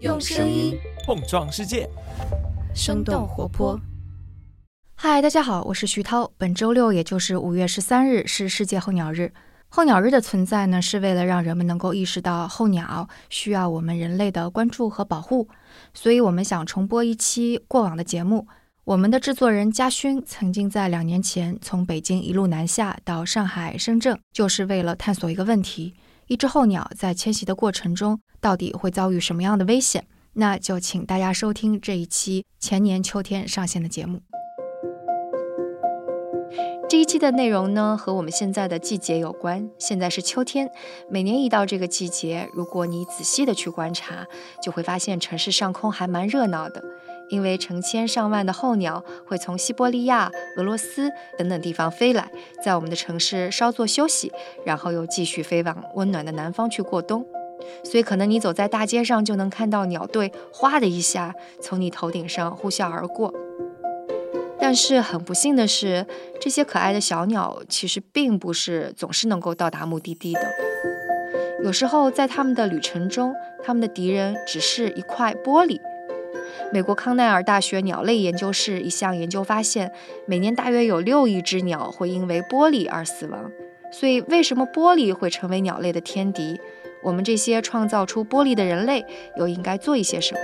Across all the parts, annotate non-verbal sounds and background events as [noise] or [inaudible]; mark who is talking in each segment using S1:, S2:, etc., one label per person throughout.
S1: 用声音
S2: 碰撞世界，
S1: 生动活泼。
S3: 嗨，大家好，我是徐涛。本周六，也就是五月十三日，是世界候鸟日。候鸟日的存在呢，是为了让人们能够意识到候鸟需要我们人类的关注和保护。所以，我们想重播一期过往的节目。我们的制作人嘉勋曾经在两年前从北京一路南下到上海、深圳，就是为了探索一个问题：一只候鸟在迁徙的过程中，到底会遭遇什么样的危险？那就请大家收听这一期前年秋天上线的节目。这一期的内容呢，和我们现在的季节有关。现在是秋天，每年一到这个季节，如果你仔细的去观察，就会发现城市上空还蛮热闹的。因为成千上万的候鸟会从西伯利亚、俄罗斯等等地方飞来，在我们的城市稍作休息，然后又继续飞往温暖的南方去过冬。所以，可能你走在大街上就能看到鸟队哗的一下从你头顶上呼啸而过。但是很不幸的是，这些可爱的小鸟其实并不是总是能够到达目的地的。有时候，在他们的旅程中，他们的敌人只是一块玻璃。美国康奈尔大学鸟类研究室一项研究发现，每年大约有六亿只鸟会因为玻璃而死亡。所以，为什么玻璃会成为鸟类的天敌？我们这些创造出玻璃的人类又应该做一些什么？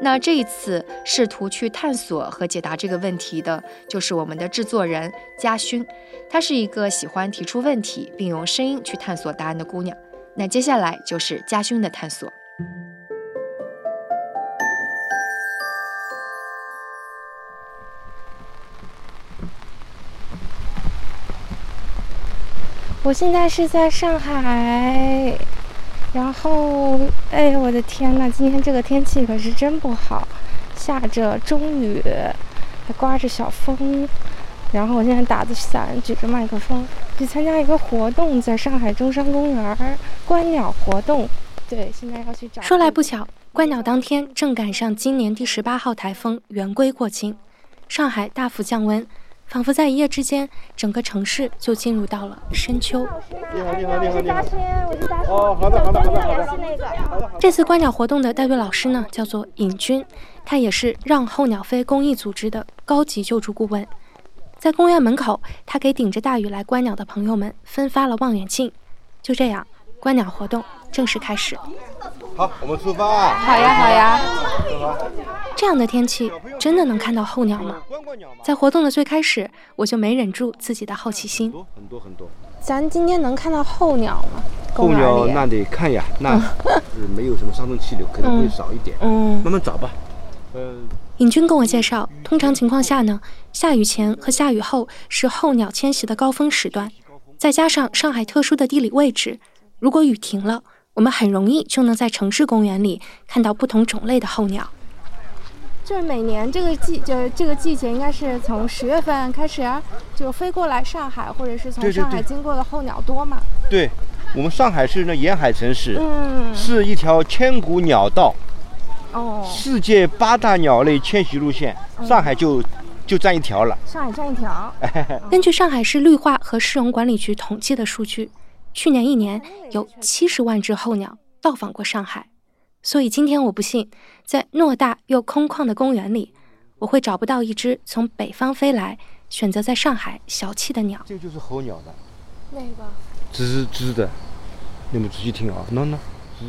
S3: 那这一次试图去探索和解答这个问题的，就是我们的制作人嘉勋。她是一个喜欢提出问题并用声音去探索答案的姑娘。那接下来就是嘉勋的探索。
S4: 我现在是在上海，然后，哎，我的天呐，今天这个天气可是真不好，下着中雨，还刮着小风。然后我现在打着伞，举着麦克风，去参加一个活动，在上海中山公园观鸟活动。对，现在要去找。
S3: 说来不巧，观鸟当天正赶上今年第十八号台风圆规过境，上海大幅降温。仿佛在一夜之间，整个城市就进入到了深秋。
S5: 你好，你好，你好，你好。
S4: 我是嘉
S5: 哦，好的，好的，好的，好的。
S3: 这次观鸟活动的带队老师呢，叫做尹军，他也是让候鸟飞公益组织的高级救助顾问。在公园门口，他给顶着大雨来观鸟的朋友们分发了望远镜。就这样，观鸟活动正式开始。
S5: 好，我们出发。
S4: 好呀，好呀。
S3: 这样的天气真的能看到候鸟吗？在活动的最开始，我就没忍住自己的好奇心。
S5: 很多很多。
S4: 咱今天能看到候鸟吗？
S5: 候鸟那得看呀，那 [laughs] 是没有什么上升气流，可能会少一点。嗯，慢慢找吧。
S3: 嗯。尹军跟我介绍，通常情况下呢，下雨前和下雨后是候鸟迁徙的高峰时段，再加上上海特殊的地理位置，如果雨停了，我们很容易就能在城市公园里看到不同种类的候鸟。
S4: 就是每年这个季，就这个季节，应该是从十月份开始，就飞过来上海，或者是从上海经过的候鸟多嘛？
S5: 对，我们上海是那沿海城市，嗯，是一条千古鸟道，哦，世界八大鸟类迁徙路线，上海就就占一条了。
S4: 上海占一条。[laughs]
S3: 根据上海市绿化和市容管理局统计的数据，去年一年有七十万只候鸟到访过上海。所以今天我不信，在偌大又空旷的公园里，我会找不到一只从北方飞来、选择在上海小憩的鸟。
S5: 这就是候鸟的，
S4: 那个？
S5: 吱吱的，你们仔细听啊，喏喏，吱。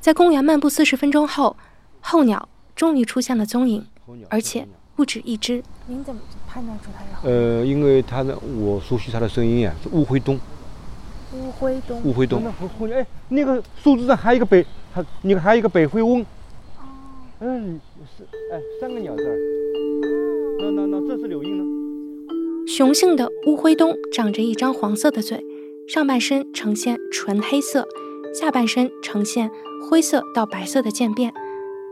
S3: 在公园漫步四十分钟后，候鸟终于出现了踪影，而且不止一只。
S4: 您怎么判断出它是候？
S5: 呃，因为它的我熟悉它的声音呀，是乌灰鸫。
S4: 乌灰鸫。
S5: 乌灰鸫。哎，那个树枝上还有一个北。还你看，还有一个北灰翁。哦。嗯，是，哎，三个鸟字儿。那那那，这是柳莺呢。
S3: 雄性的乌灰鸫长着一张黄色的嘴，上半身呈现纯黑色，下半身呈现灰色到白色的渐变，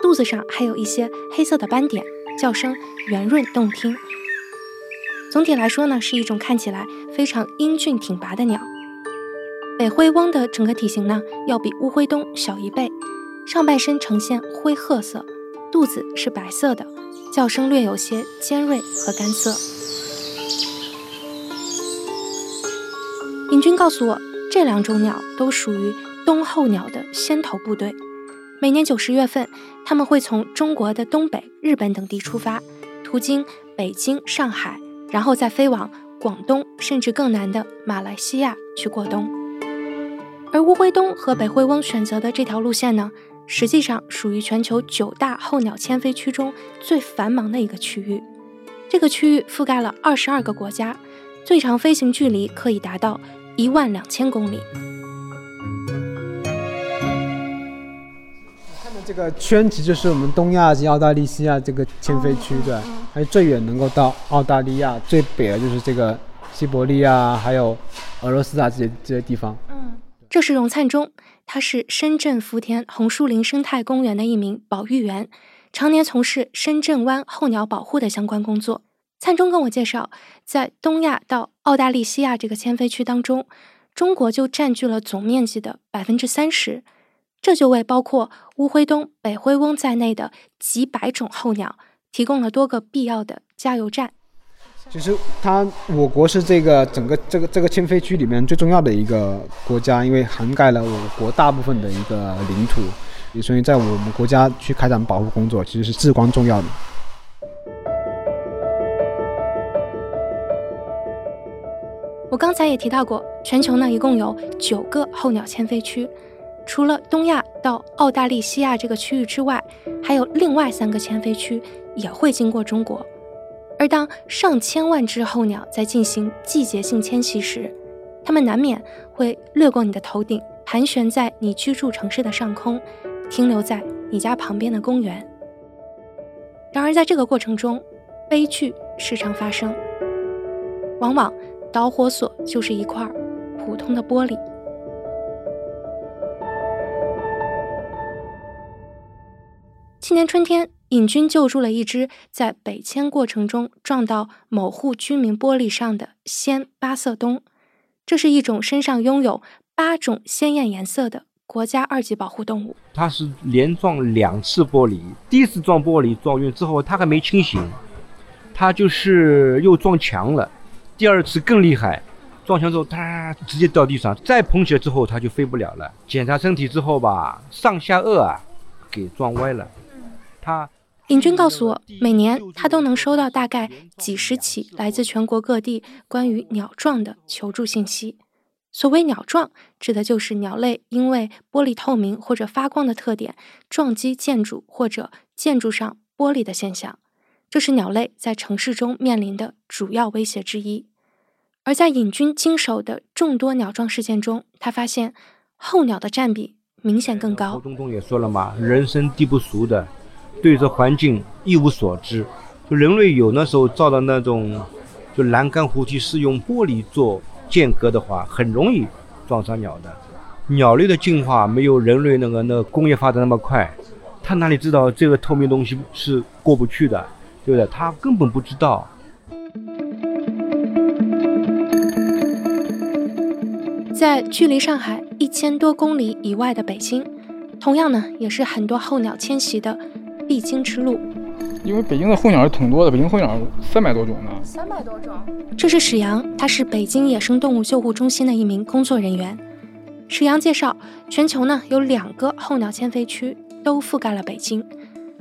S3: 肚子上还有一些黑色的斑点，叫声圆润动听。总体来说呢，是一种看起来非常英俊挺拔的鸟。北灰翁的整个体型呢，要比乌灰鸫小一倍，上半身呈现灰褐色，肚子是白色的，叫声略有些尖锐和干涩。尹军告诉我，这两种鸟都属于冬候鸟的先头部队，
S6: 每年九十月份，他们会从中国的东北、日本等地出发，途经北京、上海，然后再飞往广东，甚至更南的马来西亚去过冬。而乌灰鸫和北灰翁选择的这条路线呢，实际上属于全球九大候鸟迁飞区中最繁忙的一个区域。这个区域覆盖了二十二个国家，最长飞行距离可以达到一万两千公里。
S7: 看的这个圈其实就是我们东亚及澳大利亚这个迁飞区，对，还有最远能够到澳大利亚，最北的就是这个西伯利亚，还有俄罗斯啊这些这些地方。
S6: 嗯，这是荣灿中，他是深圳福田红树林生态公园的一名保育员。常年从事深圳湾候鸟保护的相关工作。灿中跟我介绍，在东亚到澳大利亚这个迁飞区当中，中国就占据了总面积的百分之三十，这就为包括乌灰鸫、北灰翁在内的几百种候鸟提供了多个必要的加油站。
S7: 其实，它我国是这个整个这个这个迁飞区里面最重要的一个国家，因为涵盖了我国大部分的一个领土。所以，在我们国家去开展保护工作，其实是至关重要的。
S6: 我刚才也提到过，全球呢一共有九个候鸟迁飞区，除了东亚到澳大利西亚这个区域之外，还有另外三个迁飞区也会经过中国。而当上千万只候鸟在进行季节性迁徙时，它们难免会掠过你的头顶，盘旋在你居住城市的上空。停留在你家旁边的公园。然而，在这个过程中，悲剧时常发生。往往导火索就是一块普通的玻璃。去年春天，尹军救助了一只在北迁过程中撞到某户居民玻璃上的鲜八色东。这是一种身上拥有八种鲜艳颜色的。国家二级保护动物，
S5: 它是连撞两次玻璃，第一次撞玻璃撞晕之后，它还没清醒，它就是又撞墙了。第二次更厉害，撞墙之后，它直接掉地上，再捧起来之后，它就飞不了了。检查身体之后吧，上下颚啊给撞歪了。他
S6: 尹军告诉我，每年他都能收到大概几十起来自全国各地关于鸟撞的求助信息。所谓鸟撞，指的就是鸟类因为玻璃透明或者发光的特点撞击建筑或者建筑上玻璃的现象，这是鸟类在城市中面临的主要威胁之一。而在尹军经手的众多鸟撞事件中，他发现候鸟的占比明显更高。
S5: 侯东东也说了嘛，人生地不熟的，对这环境一无所知。就人类有那时候造的那种，就栏杆扶梯是用玻璃做。间隔的话，很容易撞伤鸟的。鸟类的进化没有人类那个那个工业发展那么快，它哪里知道这个透明东西是过不去的，对不对？它根本不知道。
S6: 在距离上海一千多公里以外的北京，同样呢，也是很多候鸟迁徙的必经之路。
S8: 因为北京的候鸟是挺多的，北京候鸟三百多种呢。
S2: 三百多种。
S6: 这是史阳，他是北京野生动物救护中心的一名工作人员。史阳介绍，全球呢有两个候鸟迁飞区都覆盖了北京。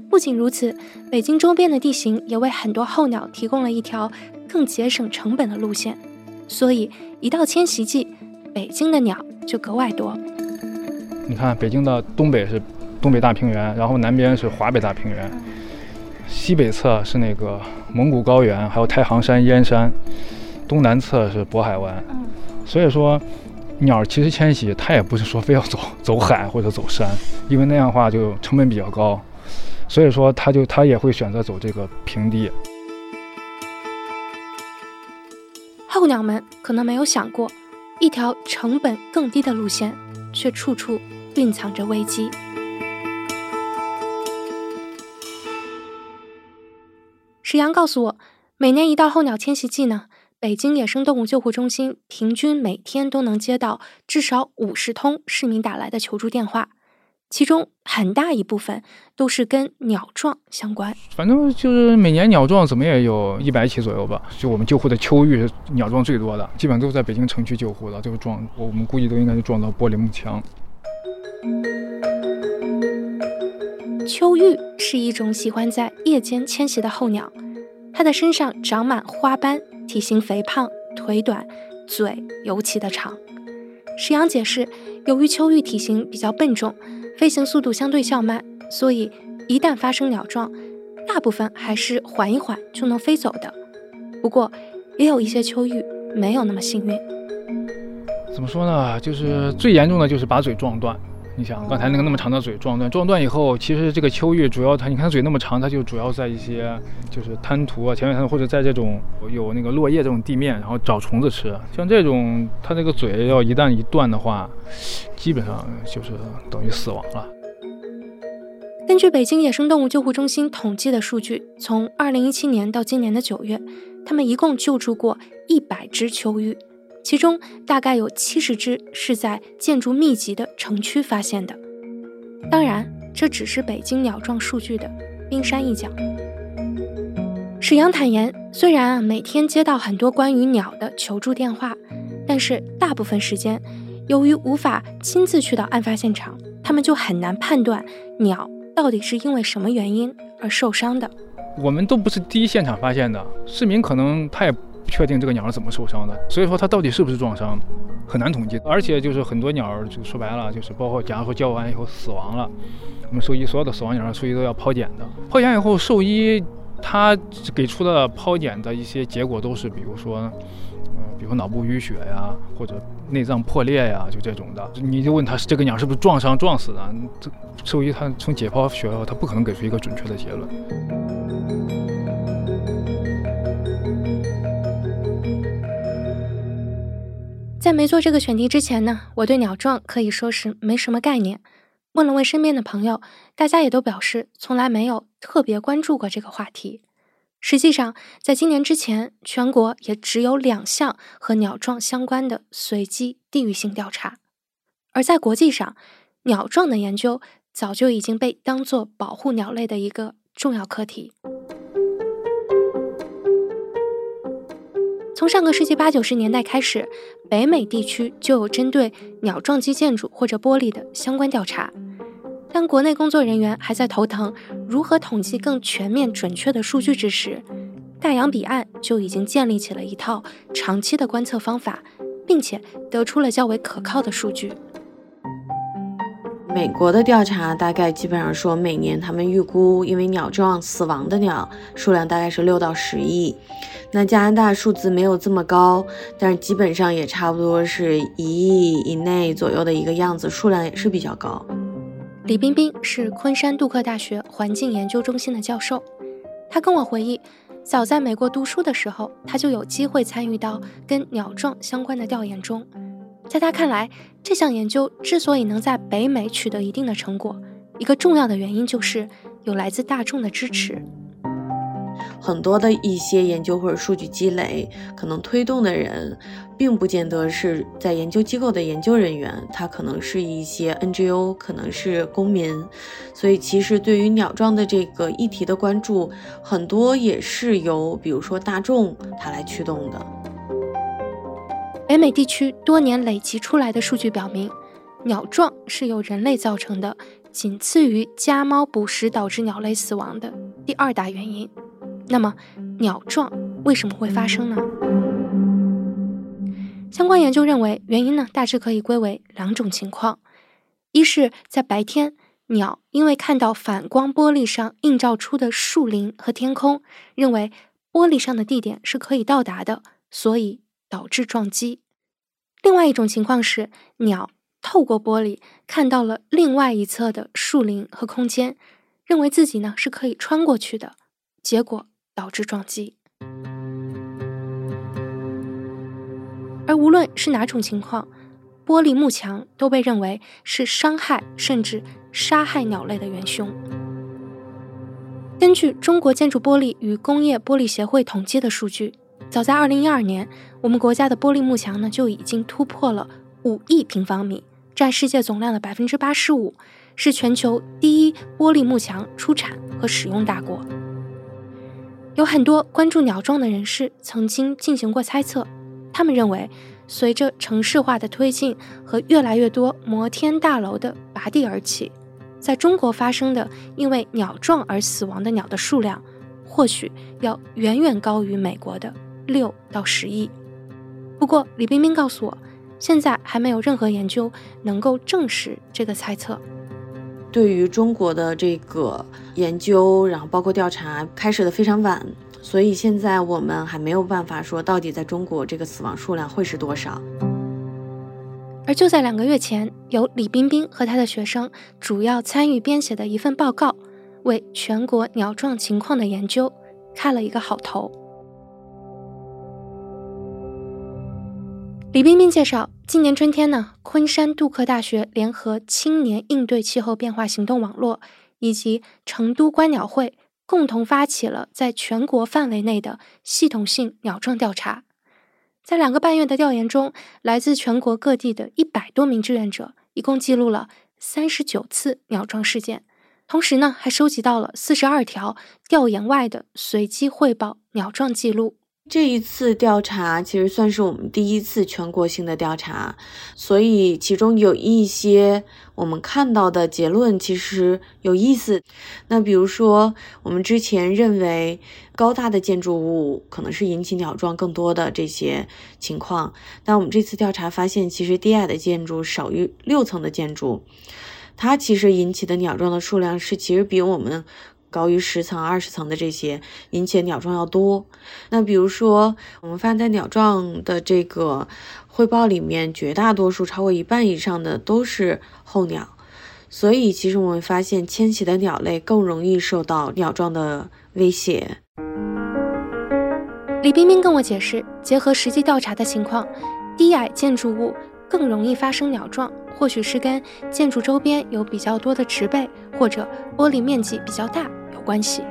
S6: 不仅如此，北京周边的地形也为很多候鸟提供了一条更节省成本的路线。所以一到迁徙季，北京的鸟就格外多。
S8: 你看，北京的东北是东北大平原，然后南边是华北大平原。西北侧是那个蒙古高原，还有太行山、燕山；东南侧是渤海湾。所以说，鸟其实迁徙，它也不是说非要走走海或者走山，因为那样的话就成本比较高。所以说，它就它也会选择走这个平地。
S6: 候鸟们可能没有想过，一条成本更低的路线，却处处蕴藏着危机。史阳告诉我，每年一到候鸟迁徙季呢，北京野生动物救护中心平均每天都能接到至少五十通市民打来的求助电话，其中很大一部分都是跟鸟撞相关。
S8: 反正就是每年鸟撞怎么也有一百起左右吧。就我们救护的秋玉鸟撞最多的，基本上都是在北京城区救护的，就是撞，我们估计都应该是撞到玻璃幕墙。
S6: 秋鹬是一种喜欢在夜间迁徙的候鸟，它的身上长满花斑，体型肥胖，腿短，嘴尤其的长。石阳解释，由于秋鹬体型比较笨重，飞行速度相对较慢，所以一旦发生鸟撞，大部分还是缓一缓就能飞走的。不过，也有一些秋鹬没有那么幸运。
S8: 怎么说呢？就是最严重的就是把嘴撞断。你想刚才那个那么长的嘴撞断，撞断以后，其实这个秋玉主要它，你看它嘴那么长，它就主要在一些就是滩涂啊、前面滩或者在这种有那个落叶这种地面，然后找虫子吃。像这种它这个嘴要一旦一断的话，基本上就是等于死亡了。
S6: 根据北京野生动物救护中心统计的数据，从2017年到今年的九月，他们一共救助过100只秋鹬。其中大概有七十只是在建筑密集的城区发现的，当然这只是北京鸟状数据的冰山一角。史阳坦言，虽然啊每天接到很多关于鸟的求助电话，但是大部分时间，由于无法亲自去到案发现场，他们就很难判断鸟到底是因为什么原因而受伤的。
S8: 我们都不是第一现场发现的，市民可能他也。确定这个鸟是怎么受伤的，所以说它到底是不是撞伤，很难统计。而且就是很多鸟，就说白了，就是包括假如说叫完以后死亡了，我们兽医所有的死亡鸟，兽医都要剖检的。剖检以后，兽医他给出的剖检的一些结果都是，比如说，嗯，比如脑部淤血呀，或者内脏破裂呀，就这种的。你就问他是这个鸟是不是撞伤撞死的，这兽医他从解剖学他不可能给出一个准确的结论。
S6: 在没做这个选题之前呢，我对鸟撞可以说是没什么概念。问了问身边的朋友，大家也都表示从来没有特别关注过这个话题。实际上，在今年之前，全国也只有两项和鸟撞相关的随机地域性调查。而在国际上，鸟撞的研究早就已经被当作保护鸟类的一个重要课题。从上个世纪八九十年代开始，北美地区就有针对鸟撞击建筑或者玻璃的相关调查。当国内工作人员还在头疼如何统计更全面准确的数据之时，大洋彼岸就已经建立起了一套长期的观测方法，并且得出了较为可靠的数据。
S9: 美国的调查大概基本上说，每年他们预估因为鸟撞死亡的鸟数量大概是六到十亿。那加拿大数字没有这么高，但是基本上也差不多是一亿以内左右的一个样子，数量也是比较高。
S6: 李冰冰是昆山杜克大学环境研究中心的教授，他跟我回忆，早在美国读书的时候，他就有机会参与到跟鸟撞相关的调研中。在他看来，这项研究之所以能在北美取得一定的成果，一个重要的原因就是有来自大众的支持。
S9: 很多的一些研究或者数据积累，可能推动的人，并不见得是在研究机构的研究人员，他可能是一些 NGO，可能是公民。所以，其实对于鸟撞的这个议题的关注，很多也是由比如说大众他来驱动的。
S6: 北美地区多年累积出来的数据表明，鸟撞是由人类造成的，仅次于家猫捕食导致鸟类死亡的第二大原因。那么，鸟撞为什么会发生呢？相关研究认为，原因呢大致可以归为两种情况：一是，在白天，鸟因为看到反光玻璃上映照出的树林和天空，认为玻璃上的地点是可以到达的，所以导致撞击。另外一种情况是，鸟透过玻璃看到了另外一侧的树林和空间，认为自己呢是可以穿过去的，结果导致撞击。而无论是哪种情况，玻璃幕墙都被认为是伤害甚至杀害鸟类的元凶。根据中国建筑玻璃与工业玻璃协会统计的数据。早在二零一二年，我们国家的玻璃幕墙呢就已经突破了五亿平方米，占世界总量的百分之八十五，是全球第一玻璃幕墙出产和使用大国。有很多关注鸟撞的人士曾经进行过猜测，他们认为，随着城市化的推进和越来越多摩天大楼的拔地而起，在中国发生的因为鸟撞而死亡的鸟的数量，或许要远远高于美国的六到十亿。不过，李冰冰告诉我，现在还没有任何研究能够证实这个猜测。
S9: 对于中国的这个研究，然后包括调查开始的非常晚，所以现在我们还没有办法说到底在中国这个死亡数量会是多少。
S6: 而就在两个月前，由李冰冰和他的学生主要参与编写的一份报告，为全国鸟撞情况的研究开了一个好头。李冰冰介绍，今年春天呢，昆山杜克大学联合青年应对气候变化行动网络以及成都观鸟会，共同发起了在全国范围内的系统性鸟撞调查。在两个半月的调研中，来自全国各地的一百多名志愿者，一共记录了三十九次鸟撞事件，同时呢，还收集到了四十二条调研外的随机汇报鸟撞记录。
S9: 这一次调查其实算是我们第一次全国性的调查，所以其中有一些我们看到的结论其实有意思。那比如说，我们之前认为高大的建筑物可能是引起鸟撞更多的这些情况，但我们这次调查发现，其实低矮的建筑少于六层的建筑，它其实引起的鸟撞的数量是其实比我们。高于十层、二十层的这些引起的鸟撞要多。那比如说，我们发现在鸟撞的这个汇报里面，绝大多数超过一半以上的都是候鸟。所以，其实我们发现迁徙的鸟类更容易受到鸟撞的威胁。
S6: 李冰冰跟我解释，结合实际调查的情况，低矮建筑物更容易发生鸟撞。或许是跟建筑周边有比较多的植被，或者玻璃面积比较大有关系。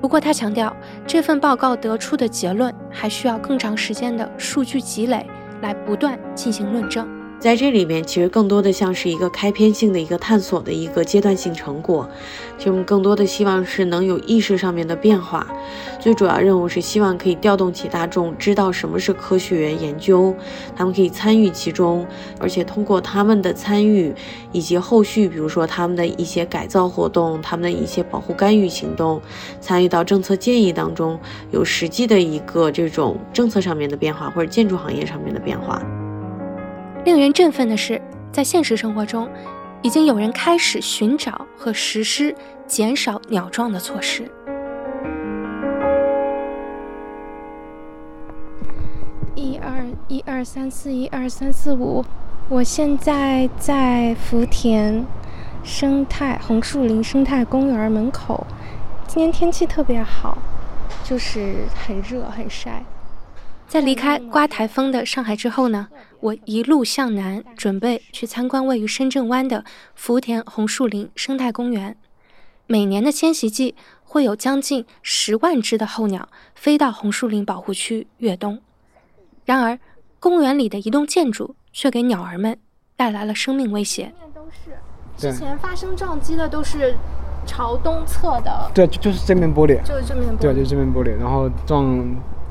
S6: 不过他强调，这份报告得出的结论还需要更长时间的数据积累来不断进行论证。
S9: 在这里面，其实更多的像是一个开篇性的一个探索的一个阶段性成果。其实我们更多的希望是能有意识上面的变化。最主要任务是希望可以调动起大众，知道什么是科学研究，他们可以参与其中，而且通过他们的参与以及后续，比如说他们的一些改造活动，他们的一些保护干预行动，参与到政策建议当中，有实际的一个这种政策上面的变化，或者建筑行业上面的变化。
S6: 令人振奋的是，在现实生活中，已经有人开始寻找和实施减少鸟撞的措施。一二一二三四一二三四五，我现在在福田生态红树林生态公园门口。今天天气特别好，就是很热很晒。在离开刮台风的上海之后呢，我一路向南，准备去参观位于深圳湾的福田红树林生态公园。每年的迁徙季，会有将近十万只的候鸟飞到红树林保护区越冬。然而，公园里的一栋建筑却给鸟儿们带来了生命威胁。
S7: 都
S6: 是之前发生撞击的都是朝东侧的。
S7: 对，就就是这面玻璃。
S6: 就是这面玻璃。
S7: 对，就是这面玻璃，然后撞。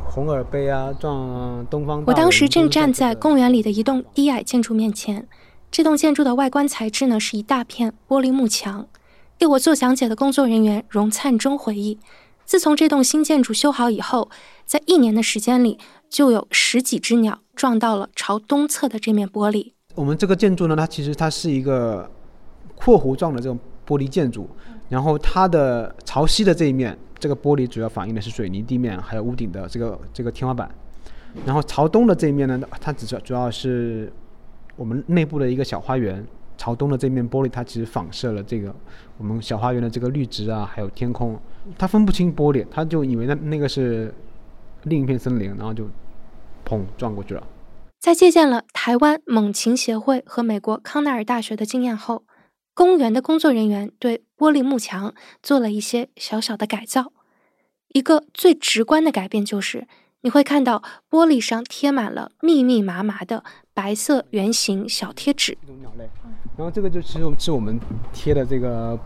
S7: 红耳杯啊，撞东方。
S6: 我当时正站在公园里的一栋低矮建筑面前，这栋建筑的外观材质呢是一大片玻璃幕墙。给我做讲解的工作人员荣灿中回忆，自从这栋新建筑修好以后，在一年的时间里，就有十几只鸟撞到了朝东侧的这面玻璃。
S7: 我们这个建筑呢，它其实它是一个括弧状的这种玻璃建筑，然后它的朝西的这一面。这个玻璃主要反映的是水泥地面，还有屋顶的这个这个天花板。然后朝东的这一面呢，它只主要是我们内部的一个小花园。朝东的这面玻璃，它其实反射了这个我们小花园的这个绿植啊，还有天空。它分不清玻璃，他就以为那那个是另一片森林，然后就砰撞过去了。
S6: 在借鉴了台湾猛禽协会和美国康奈尔大学的经验后。公园的工作人员对玻璃幕墙做了一些小小的改造。一个最直观的改变就是，你会看到玻璃上贴满了密密麻麻的白色圆形小贴纸。
S7: 鸟类。然后这个就其实是我们贴的这个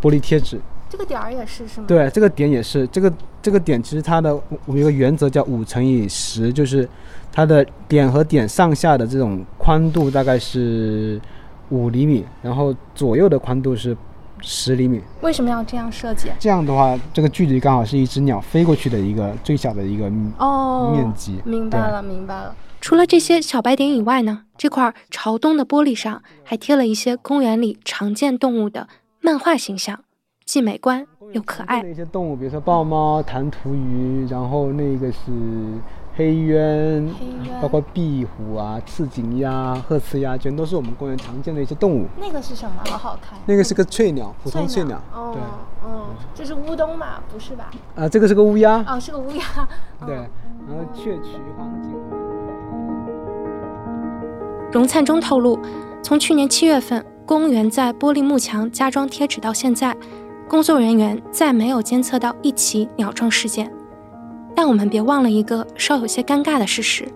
S7: 玻璃贴纸。
S6: 这个点儿也是是吗？
S7: 对，这个点也是。这个这个点其实它的我们一个原则叫五乘以十，就是它的点和点上下的这种宽度大概是。五厘米，然后左右的宽度是十厘米。
S4: 为什么要这样设计？
S7: 这样的话，这个距离刚好是一只鸟飞过去的一个最小的一个
S4: 哦
S7: 面积。
S4: 明白了，明白了。
S6: 除了这些小白点以外呢，这块朝东的玻璃上还贴了一些公园里常见动物的漫画形象，既美观又可爱。
S7: 一些动物，比如说豹猫、弹涂鱼，然后那个是黑鸢，包括壁虎啊、刺颈鸭、褐翅鸭，全都是我们公园常见的一些动物。
S4: 那个是什么？好好看。
S7: 那个是个翠鸟，普通翠鸟。
S4: 哦，
S7: 对，
S4: 嗯，这是乌冬嘛？不是吧？
S7: 啊，这个是个乌鸦。
S4: 哦，是个乌鸦。[laughs]
S7: 对，然后雀渠、黄颈。
S6: 荣灿中透露，从去年七月份公园在玻璃幕墙加装贴纸到现在，工作人员再没有监测到一起鸟撞事件。但我们别忘了一个稍有些尴尬的事实：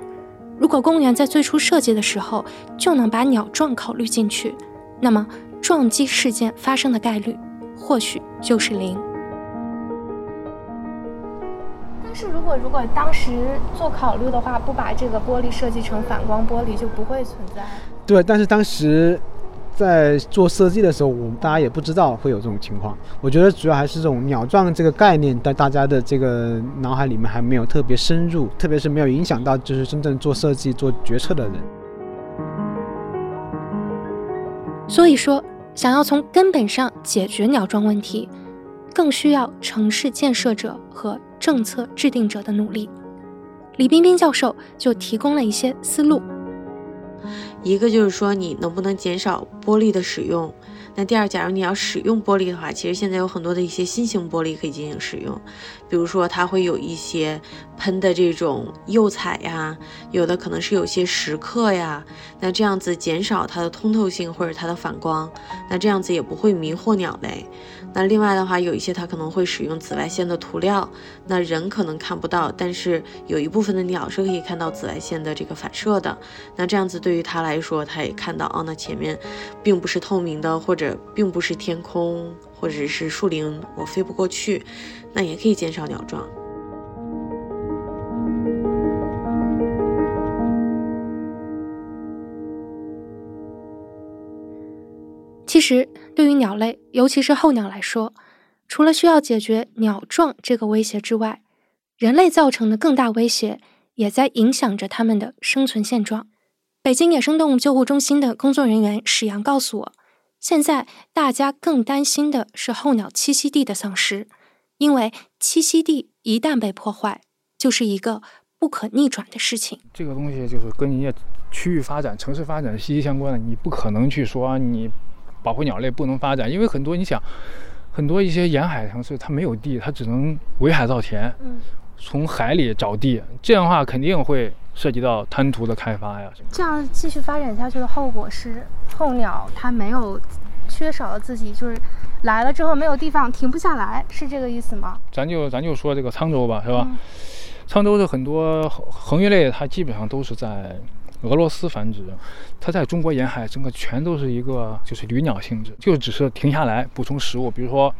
S6: 如果公园在最初设计的时候就能把鸟撞考虑进去，那么撞击事件发生的概率或许就是零。
S4: 但是如果如果当时做考虑的话，不把这个玻璃设计成反光玻璃，就不会存在。
S7: 对，但是当时在做设计的时候，我们大家也不知道会有这种情况。我觉得主要还是这种鸟撞这个概念，在大家的这个脑海里面还没有特别深入，特别是没有影响到就是真正做设计、做决策的人。
S6: 所以说，想要从根本上解决鸟撞问题，更需要城市建设者和政策制定者的努力。李冰冰教授就提供了一些思路。
S9: 一个就是说，你能不能减少玻璃的使用？那第二，假如你要使用玻璃的话，其实现在有很多的一些新型玻璃可以进行使用，比如说它会有一些喷的这种釉彩呀，有的可能是有些蚀刻呀，那这样子减少它的通透性或者它的反光，那这样子也不会迷惑鸟类。那另外的话，有一些它可能会使用紫外线的涂料，那人可能看不到，但是有一部分的鸟是可以看到紫外线的这个反射的。那这样子对于它来说，它也看到哦，那前面并不是透明的，或者并不是天空，或者是树林，我飞不过去，那也可以减少鸟撞。
S6: 其实，对于鸟类，尤其是候鸟来说，除了需要解决鸟撞这个威胁之外，人类造成的更大威胁也在影响着它们的生存现状。北京野生动物救护中心的工作人员史阳告诉我，现在大家更担心的是候鸟栖息地的丧失，因为栖息地一旦被破坏，就是一个不可逆转的事情。
S8: 这个东西就是跟人家区域发展、城市发展息息相关的，你不可能去说你。保护鸟类不能发展，因为很多你想，很多一些沿海城市它没有地，它只能围海造田，从海里找地，这样的话肯定会涉及到滩涂的开发呀。
S4: 这样继续发展下去的后果是，候鸟它没有缺少了自己，就是来了之后没有地方停不下来，是这个意思吗？
S8: 咱就咱就说这个沧州吧，是吧？沧州的很多恒鱼类，它基本上都是在。俄罗斯繁殖，它在中国沿海整个全都是一个就是旅鸟性质，就只是停下来补充食物。比如说，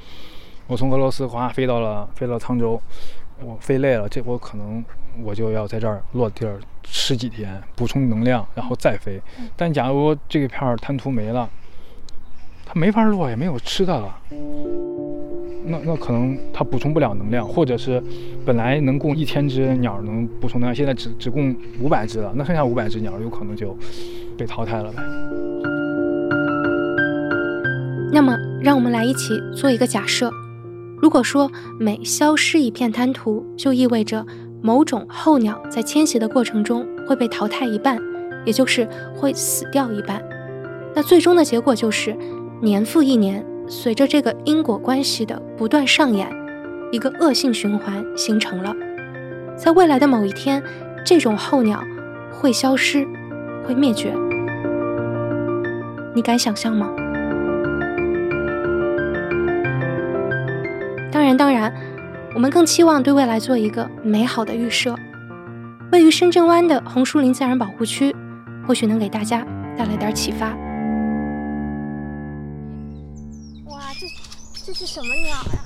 S8: 我从俄罗斯哗飞到了飞到沧州，我飞累了，这我可能我就要在这儿落地儿吃几天，补充能量，然后再飞。但假如这一片滩涂没了，它没法落，也没有吃的了。那那可能它补充不了能量，或者是本来能供一千只鸟能补充能量，现在只只供五百只了，那剩下五百只鸟有可能就被淘汰了呗。
S6: 那么，让我们来一起做一个假设：如果说每消失一片滩涂，就意味着某种候鸟在迁徙的过程中会被淘汰一半，也就是会死掉一半，那最终的结果就是年复一年。随着这个因果关系的不断上演，一个恶性循环形成了。在未来的某一天，这种候鸟会消失，会灭绝。你敢想象吗？当然，当然，我们更期望对未来做一个美好的预设。位于深圳湾的红树林自然保护区，或许能给大家带来点启发。
S4: 是什么鸟呀？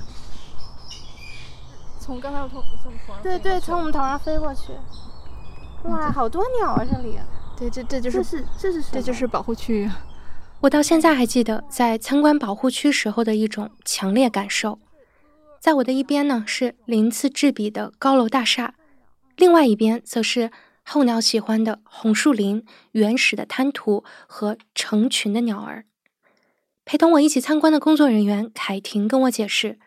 S10: 从刚才从从头上
S4: 对对，从我们头上飞过去。哇，好多鸟啊！这里。
S10: 对，这这就是
S4: 这是这是
S10: 这就是保护区。
S6: 我到现在还记得在参观保护区时候的一种强烈感受。在我的一边呢是鳞次栉比的高楼大厦，另外一边则是候鸟喜欢的红树林、原始的滩涂和成群的鸟儿。陪同我一起参观的工作人员凯婷跟我解释，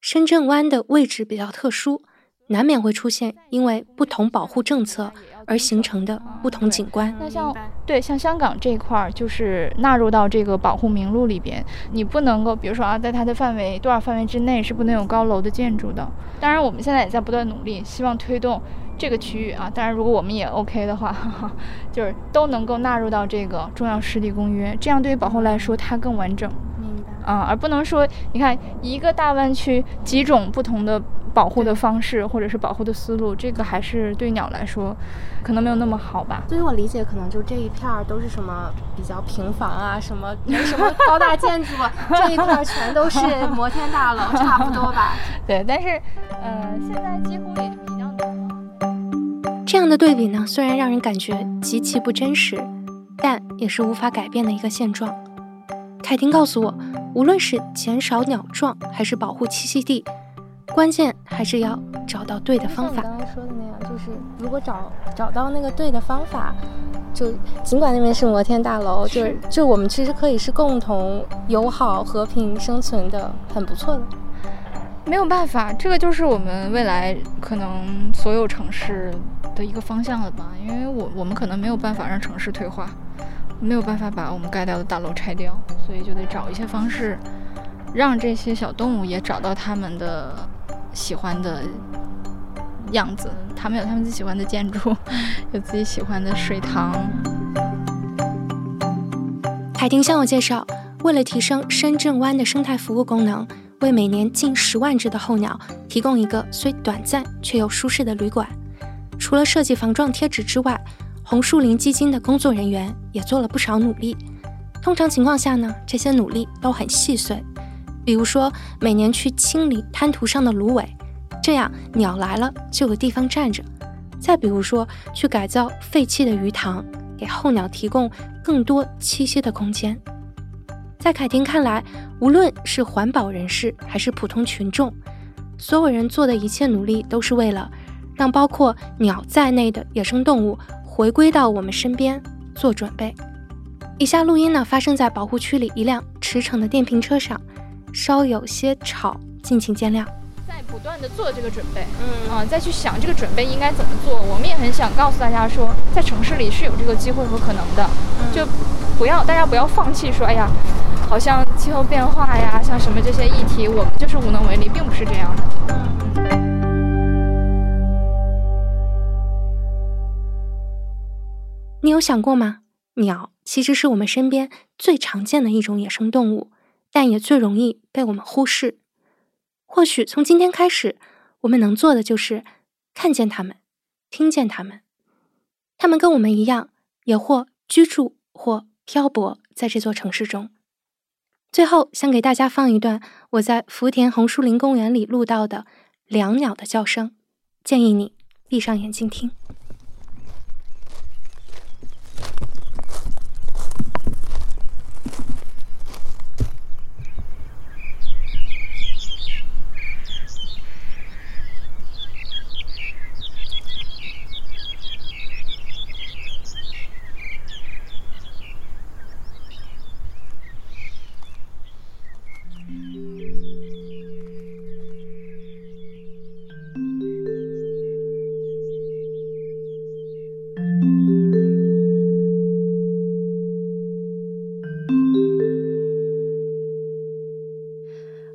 S6: 深圳湾的位置比较特殊。难免会出现因为不同保护政策而形成的不同景观。
S10: 那像对像香港这一块儿，就是纳入到这个保护名录里边，你不能够，比如说啊，在它的范围多少范围之内是不能有高楼的建筑的。当然，我们现在也在不断努力，希望推动这个区域啊。当然，如果我们也 OK 的话，[laughs] 就是都能够纳入到这个重要湿地公约，这样对于保护来说它更完整。
S6: 明白。
S10: 啊，而不能说你看一个大湾区几种不同的。保护的方式或者是保护的思路，这个还是对鸟来说，可能没有那么好吧。
S6: 所以我理解，可能就这一片儿都是什么比较平房啊，什么没什么高大建筑，这一块儿全都是摩天大楼，[laughs] 差不多吧。
S10: 对，但是呃，现在几乎也比较
S6: 这样的对比呢，虽然让人感觉极其不真实，但也是无法改变的一个现状。凯婷告诉我，无论是减少鸟撞，还是保护栖息地。关键还是要找到对的方法。
S4: 刚刚说的那样，就是如果找找到那个对的方法，就尽管那边是摩天大楼，就是就我们其实可以是共同友好和平生存的，很不错的。
S10: 没有办法，这个就是我们未来可能所有城市的一个方向了吧？因为我我们可能没有办法让城市退化，没有办法把我们盖掉的大楼拆掉，所以就得找一些方式，让这些小动物也找到他们的。喜欢的样子，他们有他们自己喜欢的建筑，[laughs] 有自己喜欢的水塘。
S6: 海婷向我介绍，为了提升深圳湾的生态服务功能，为每年近十万只的候鸟提供一个虽短暂却又舒适的旅馆。除了设计防撞贴纸之外，红树林基金的工作人员也做了不少努力。通常情况下呢，这些努力都很细碎。比如说，每年去清理滩涂上的芦苇，这样鸟来了就有地方站着；再比如说，去改造废弃的鱼塘，给候鸟提供更多栖息的空间。在凯婷看来，无论是环保人士还是普通群众，所有人做的一切努力，都是为了让包括鸟在内的野生动物回归到我们身边做准备。以下录音呢，发生在保护区里一辆驰骋的电瓶车上。稍有些吵，敬请见谅。
S10: 在不断的做这个准备，嗯啊，再去想这个准备应该怎么做。我们也很想告诉大家说，在城市里是有这个机会和可能的，就不要大家不要放弃。说，哎呀，好像气候变化呀，像什么这些议题，我们就是无能为力，并不是这样的。
S6: 你有想过吗？鸟其实是我们身边最常见的一种野生动物。但也最容易被我们忽视。或许从今天开始，我们能做的就是看见它们，听见它们。它们跟我们一样，也或居住，或漂泊在这座城市中。最后，想给大家放一段我在福田红树林公园里录到的两鸟的叫声，建议你闭上眼睛听。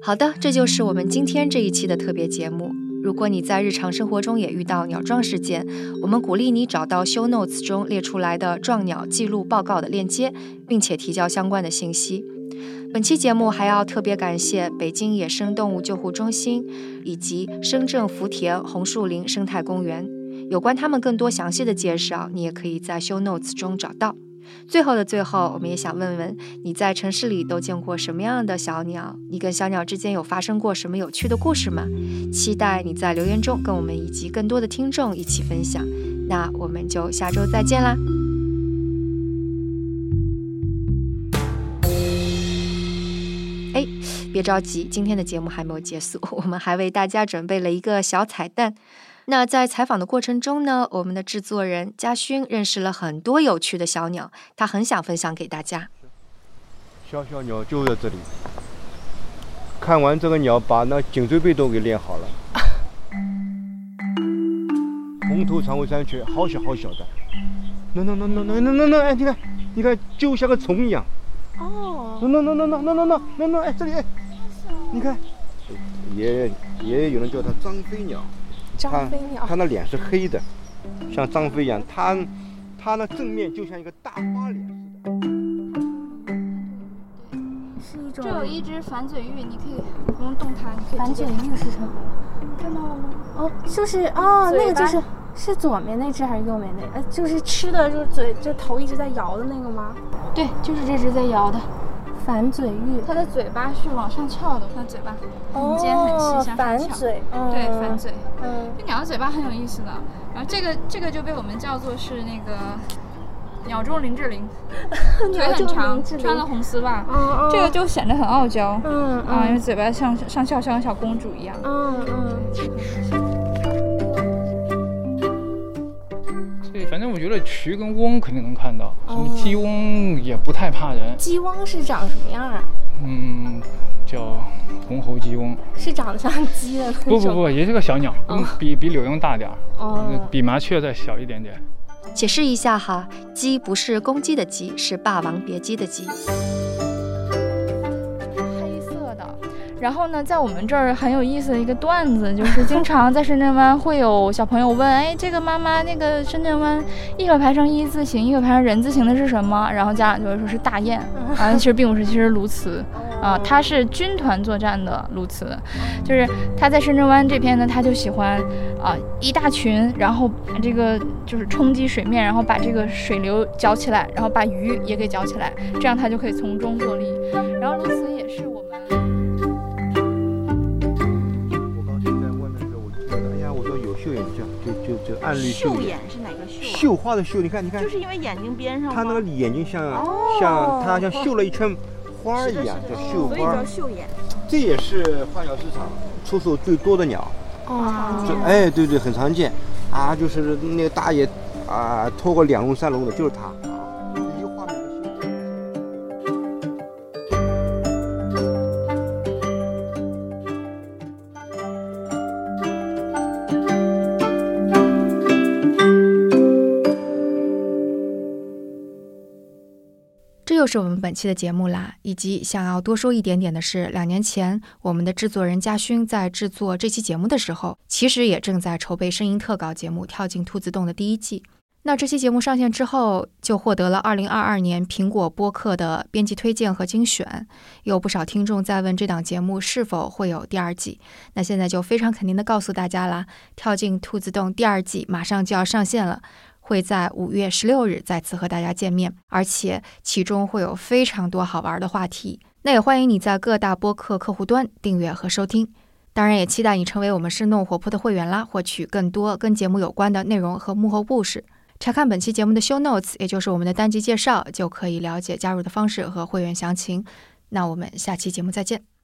S3: 好的，这就是我们今天这一期的特别节目。如果你在日常生活中也遇到鸟撞事件，我们鼓励你找到 Show Notes 中列出来的撞鸟记录报告的链接，并且提交相关的信息。本期节目还要特别感谢北京野生动物救护中心以及深圳福田红树林生态公园。有关他们更多详细的介绍，你也可以在 Show Notes 中找到。最后的最后我们也想问问你在城市里都见过什么样的小鸟？你跟小鸟之间有发生过什么有趣的故事吗？期待你在留言中跟我们以及更多的听众一起分享。那我们就下周再见啦。诶别着急今天的节目还没有结束 [laughs] 我们还为大家准备了一个小彩蛋那在采访的过程中呢，我们的制作人嘉勋认识了很多有趣的小鸟，他很想分享给大家。
S5: 小小鸟就在这里。看完这个鸟，把那颈椎背都给练好了。红头长尾山雀，好小好小的。那那那那那那那那，哎，你看，你看，就像个虫一样。哦。那那那那那那那那那，哎，这里，哎，你看，也也有人叫它张飞鸟。
S6: 张飞鸟。
S5: 它那脸是黑的，像张飞一样。它它那正面就像一个大花脸似的。
S10: 是一种。这有一只反嘴鹬，你可以不用动它，你可以。
S6: 反嘴鹬是什么？看到了吗？哦，就是哦，那个就是。是左面那只还是右面那？呃，就是吃的，就是嘴，就头一直在摇的那个吗？
S10: 对，就是这只在摇的
S6: 反嘴鹬。
S10: 它的嘴巴是往上翘的，它嘴巴
S6: 很
S10: 尖很细，向上翘。
S6: 反嘴，
S10: 对，反嘴。嗯，这鸟的嘴巴很有意思的。然后这个这个就被我们叫做是那个鸟中林志玲，腿很长，穿了红丝袜。嗯这个就显得很傲娇。嗯啊，因为嘴巴像上翘，像个小公主一样。嗯嗯。
S8: 反正我觉得渠跟翁肯定能看到，什么鸡翁也不太怕人。
S6: 鸡翁是长什么样啊？
S8: 嗯，叫红喉鸡翁。
S6: 是长得像鸡的那种？
S8: 不不不，也是个小鸟，比比柳莺大点儿，比麻雀再小一点点。
S3: 解释一下哈，鸡不是公鸡的鸡，是《霸王别姬》的鸡。
S10: 然后呢，在我们这儿很有意思的一个段子，就是经常在深圳湾会有小朋友问：“哎，这个妈妈，那个深圳湾一会排成一字形，一会排成人字形的是什么？”然后家长就会说是大雁，[laughs] 啊，其实并不是，其实鸬鹚，啊，它是军团作战的鸬鹚，就是它在深圳湾这边呢，它就喜欢啊一大群，然后把这个就是冲击水面，然后把这个水流搅起来，然后把鱼也给搅起来，这样它就可以从中作利。然后鸬鹚也是我们。
S5: 暗绿
S1: 绣眼是哪个绣？
S5: 绣花的绣，你看，你看，
S1: 就是因为眼睛边上。
S5: 它那个眼睛像像它像绣了一圈花一样，叫绣花。
S1: 所以叫绣眼。
S5: 这也是花鸟市场出售最多的鸟。
S1: 哦。
S5: 哎，对对，很常见。啊，就是那个大爷啊，拖过两笼三笼的，就是它。
S3: 就是我们本期的节目啦，以及想要多说一点点的是，两年前我们的制作人嘉勋在制作这期节目的时候，其实也正在筹备声音特稿节目《跳进兔子洞》的第一季。那这期节目上线之后，就获得了2022年苹果播客的编辑推荐和精选。有不少听众在问这档节目是否会有第二季，那现在就非常肯定的告诉大家啦，《跳进兔子洞》第二季马上就要上线了。会在五月十六日再次和大家见面，而且其中会有非常多好玩的话题。那也欢迎你在各大播客客户端订阅和收听，当然也期待你成为我们生动活泼的会员啦，获取更多跟节目有关的内容和幕后故事。查看本期节目的 show notes，也就是我们的单集介绍，就可以了解加入的方式和会员详情。那我们下期节目再见。